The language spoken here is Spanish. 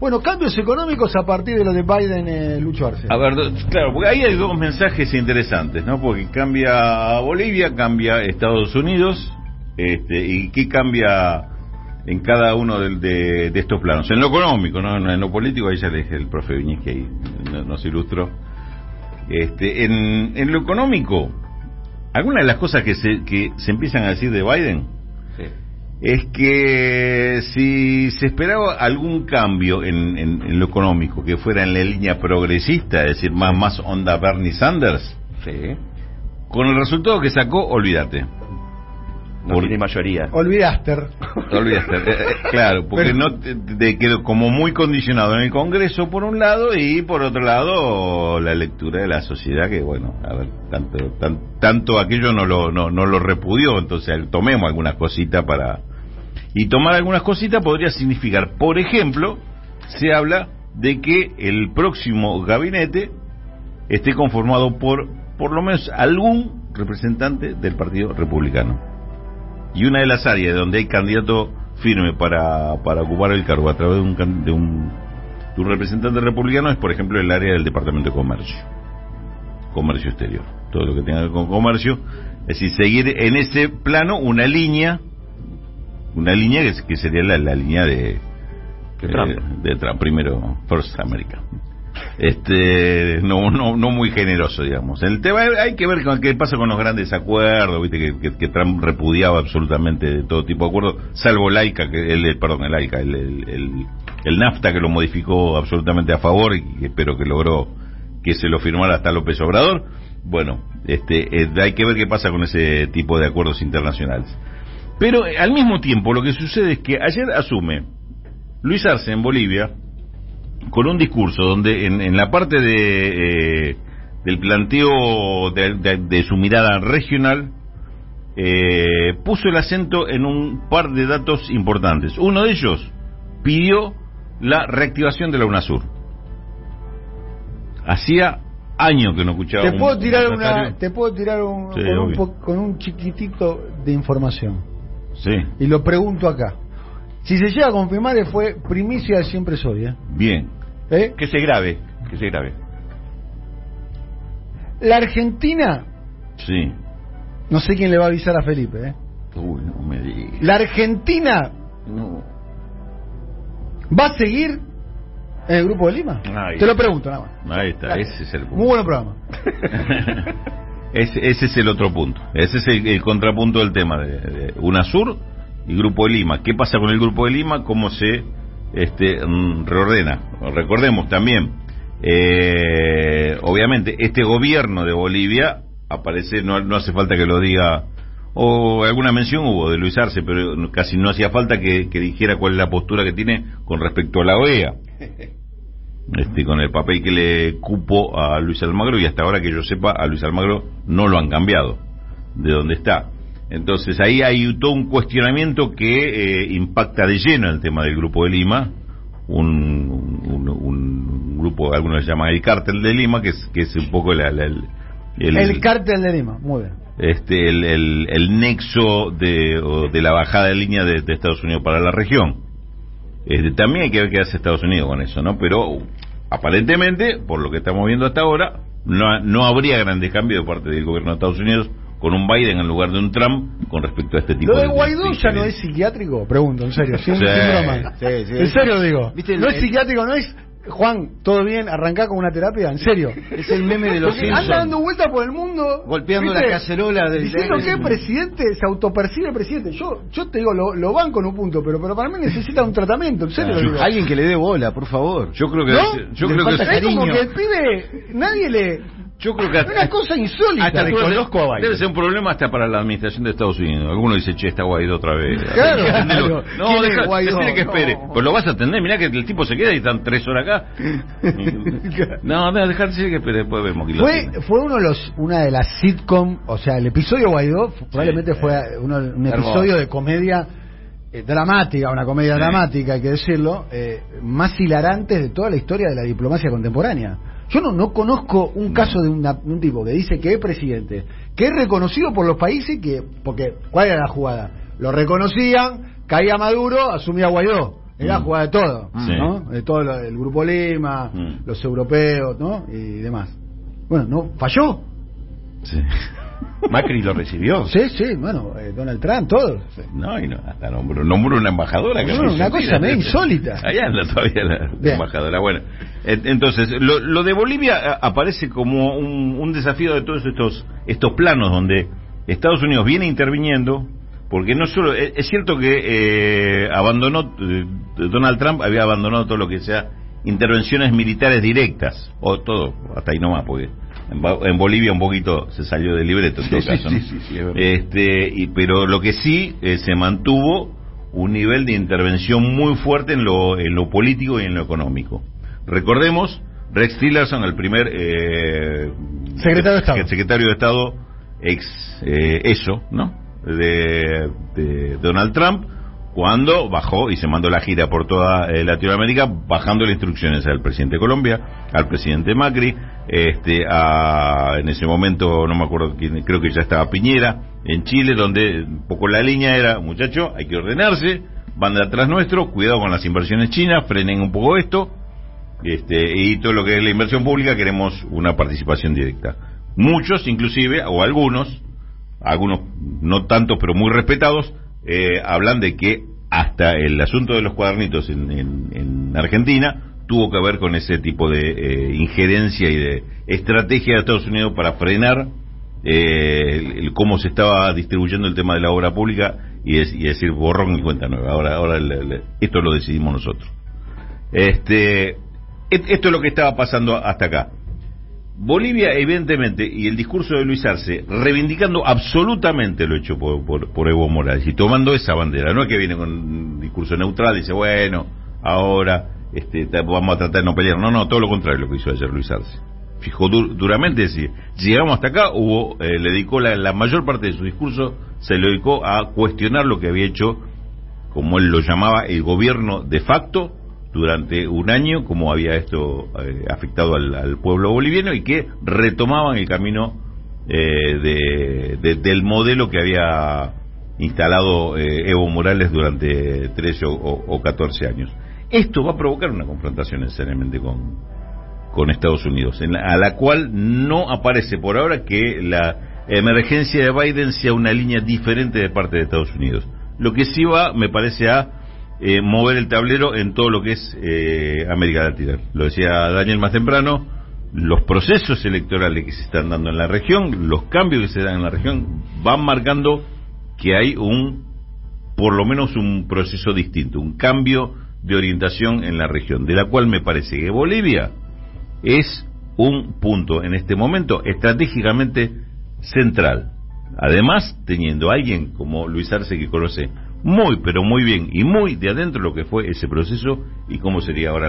Bueno, cambios económicos a partir de lo de Biden, eh, Lucho Arce. A ver, claro, porque ahí hay dos mensajes interesantes, ¿no? Porque cambia Bolivia, cambia Estados Unidos, este, y qué cambia en cada uno de, de estos planos. En lo económico, ¿no? En lo político, ahí ya le dije el profe Viñez que ahí no- nos ilustró. Este, en, en lo económico, algunas de las cosas que se, que se empiezan a decir de Biden es que si se esperaba algún cambio en, en- en lo económico que fuera en la línea progresista, es decir, más, más onda Bernie Sanders, con el resultado que sacó, olvídate. No Por- tiene mayoría. Olvidaste. Olvídate, eh, eh, claro, porque Pero- no te- te quedó como muy condicionado en el Congreso por un lado y por otro lado la lectura de la sociedad que bueno, a ver, tanto tan- tanto aquello no lo no, no lo repudió, entonces tomemos algunas cositas para y tomar algunas cositas podría significar, por ejemplo, se habla de que el próximo gabinete esté conformado por por lo menos algún representante del Partido Republicano. Y una de las áreas donde hay candidato firme para, para ocupar el cargo a través de un, de, un, de un representante republicano es, por ejemplo, el área del Departamento de Comercio. Comercio exterior. Todo lo que tenga que ver con comercio. Es decir, seguir en ese plano una línea, una línea que, que sería la, la línea de, De Trump. eh, de Trump. Primero, First America. Este, no, no, no muy generoso, digamos. El tema hay que ver con qué pasa con los grandes acuerdos, viste que, que- que Trump repudiaba absolutamente todo tipo de acuerdos, salvo el AICA, que el, el- perdón, el AICA, el, el, el- el NAFTA que lo modificó absolutamente a favor y espero que logró que se lo firmara hasta López Obrador. Bueno, este, eh, hay que ver qué pasa con ese tipo de acuerdos internacionales. Pero eh, al mismo tiempo lo que sucede es que ayer asume Luis Arce en Bolivia con un discurso donde en, en la parte de, eh, del planteo de, de- de su mirada regional eh, puso el acento en un par de datos importantes. Uno de ellos pidió la reactivación de la UNASUR. Hacía años que no escuchaba Te un puedo tirar una, te puedo tirar un, Sí, con, un con un chiquitito de información. Sí, Y lo pregunto acá. Si se llega a confirmar, fue primicia de siempre soy, ¿eh? bien. ¿Eh? Que se grave, que se grave. La Argentina, Sí. no sé quién le va a avisar a Felipe, ¿eh? Uy, no me digas. La Argentina No. va a seguir en el Grupo de Lima. Ahí. Te lo pregunto nada más. Ahí está, ese es el punto. Muy buen programa. ese, ese es el otro punto. Ese es el, contrapunto del tema de, de UNASUR y Grupo de Lima. ¿Qué pasa con el Grupo de Lima? ¿Cómo se este, mm, reordena? Recordemos también, eh, obviamente, este gobierno de Bolivia aparece, no, no hace falta que lo diga, o alguna mención hubo de Luis Arce, pero casi no hacía falta que, que dijera cuál es la postura que tiene con respecto a la OEA este, con el papel que le cupo a Luis Almagro y hasta ahora que yo sepa a Luis Almagro no lo han cambiado de donde está. Entonces ahí hay todo un cuestionamiento que eh, impacta de lleno el tema del Grupo de Lima, un, un, un grupo, algunos le llaman el cártel de Lima, que es, que es un poco la- la- el, el- El, cártel de Lima, muy bien. este, el, el- el nexo de, de la bajada de línea de, de Estados Unidos para la región. Este, también hay que ver qué hace Estados Unidos con eso, ¿no? Pero aparentemente, por lo que estamos viendo hasta ahora, no, no habría grandes cambios de parte del gobierno de Estados Unidos con un Biden en lugar de un Trump con respecto a este tipo Lo de de Guaidó de ya no es psiquiátrico, pregunto, en serio. Sin, Sí, sin broma. sí, sí. en serio digo. ¿Viste el- no es psiquiátrico, no es. Juan, ¿todo bien? ¿Arrancá con una terapia? ¿En serio? Es el meme de los Porque Simpsons. anda dando vueltas por el mundo. Golpeando ¿viste? la cacerola del- Diciendo que es presidente, se autopercibe presidente. Yo yo te digo, lo, lo banco en un punto, pero, pero para mí necesita un tratamiento, en serio lo digo. Alguien que le dé bola, por favor. Yo creo que ¿No? yo Le creo que es como que el pibe, nadie le... yo creo que Una cosa insólita. hasta a Biden. debe ser un problema hasta para la administración de Estados Unidos. Alguno dice, che, está Guaidó otra vez. Claro. No, ¿Quién es deja, Guaidó? decirle que espere. No. Pues lo vas a atender, mirá que el tipo se queda y están tres horas acá. no, no, dejar decir que espere, después vemos que lo Fue, fue uno de los, una de las sitcom, o sea, el episodio Guaidó probablemente fue uno, un Hermoso. episodio de comedia eh, dramática, una comedia Sí. dramática, hay que decirlo, eh, más hilarantes de toda la historia de la diplomacia contemporánea. Yo no, no conozco un caso de, una- un tipo que dice que es presidente, que es reconocido por los países que, porque, ¿cuál era la jugada? Lo reconocían, caía Maduro, asumía Guaidó. Era Mm. jugada de todo, Sí. ¿no? De todo lo- el grupo Lima, Mm. los europeos, ¿no? Y demás. Bueno, no falló. Sí. Macri lo recibió. Sí, sí, bueno, eh, Donald Trump, todo. Sí. No, y no, hasta nombró, nombró una embajadora. acá en No, una cosa medio insólita. Allá anda todavía la, embajadora. Bueno, en- entonces, lo, lo de Bolivia a- aparece como un, un desafío de todos estos, estos planos donde Estados Unidos viene interviniendo, porque no solo, es, es cierto que eh, abandonó, eh, Donald Trump había abandonado todo lo que sea intervenciones militares directas, o todo, hasta ahí nomás, porque en, Bolivia un poquito se salió del libreto en todo Sí, caso. sí, ¿no? sí, sí, es verdad. Este, y, pero lo que sí eh, se mantuvo un nivel de intervención muy fuerte en lo, en lo político y en lo económico. Recordemos, Rex Tillerson, el primer eh, Secretario de Estado. secretario de Estado ex eh, eso, ¿no? De, de Donald Trump, cuando bajó y se mandó la gira por toda eh, Latinoamérica, bajando las instrucciones al presidente de Colombia, al presidente Macri, este, a, en ese momento, no me acuerdo quién, creo que ya estaba Piñera, en Chile, donde un poco la línea era, muchacho, hay que ordenarse, van de atrás nuestro, cuidado con las inversiones chinas, frenen un poco esto, este, y todo lo que es la inversión pública queremos una participación directa. Muchos, inclusive, o algunos, algunos no tantos, pero muy respetados, eh, hablan de que hasta el asunto de los cuadernitos en, en- en Argentina tuvo que ver con ese tipo de eh, injerencia y de estrategia de Estados Unidos para frenar eh, el- cómo se estaba distribuyendo el tema de la obra pública y, decir borrón y cuenta nueva. Ahora, ahora el- esto lo decidimos nosotros. Este, et- esto es lo que estaba pasando hasta acá. Bolivia, evidentemente, y el discurso de Luis Arce, reivindicando absolutamente lo hecho por, Evo Morales y tomando esa bandera. No es que viene con un discurso neutral y dice, bueno, ahora este, vamos a tratar de no pelear. No, no, todo lo contrario lo que hizo ayer Luis Arce. Fijó dur- duramente, decir, llegamos hasta acá, hubo, eh, le dedicó la, la mayor parte de su discurso, se lo dedicó a cuestionar lo que había hecho como él lo llamaba, el gobierno de facto durante un año, como había esto eh, afectado al, al pueblo boliviano y que retomaban el camino eh, de- de- del modelo que había instalado eh, Evo Morales durante 13 o, o- o 14 años. Esto va a provocar una confrontación necesariamente con, con Estados Unidos, en a la cual no aparece por ahora que la emergencia de Biden sea una línea diferente de parte de Estados Unidos. Lo que sí va, me parece, a eh, mover el tablero en todo lo que es eh, América Latina. Lo decía Daniel más temprano, los procesos electorales que se están dando en la región, los cambios que se dan en la región, van marcando que hay un, por lo menos un proceso distinto, un cambio de orientación en la región, de la cual me parece que Bolivia es un punto en este momento estratégicamente central. Además, teniendo a alguien como Luis Arce que conoce muy, pero muy bien. Y muy de adentro lo que fue ese proceso y cómo sería ahora la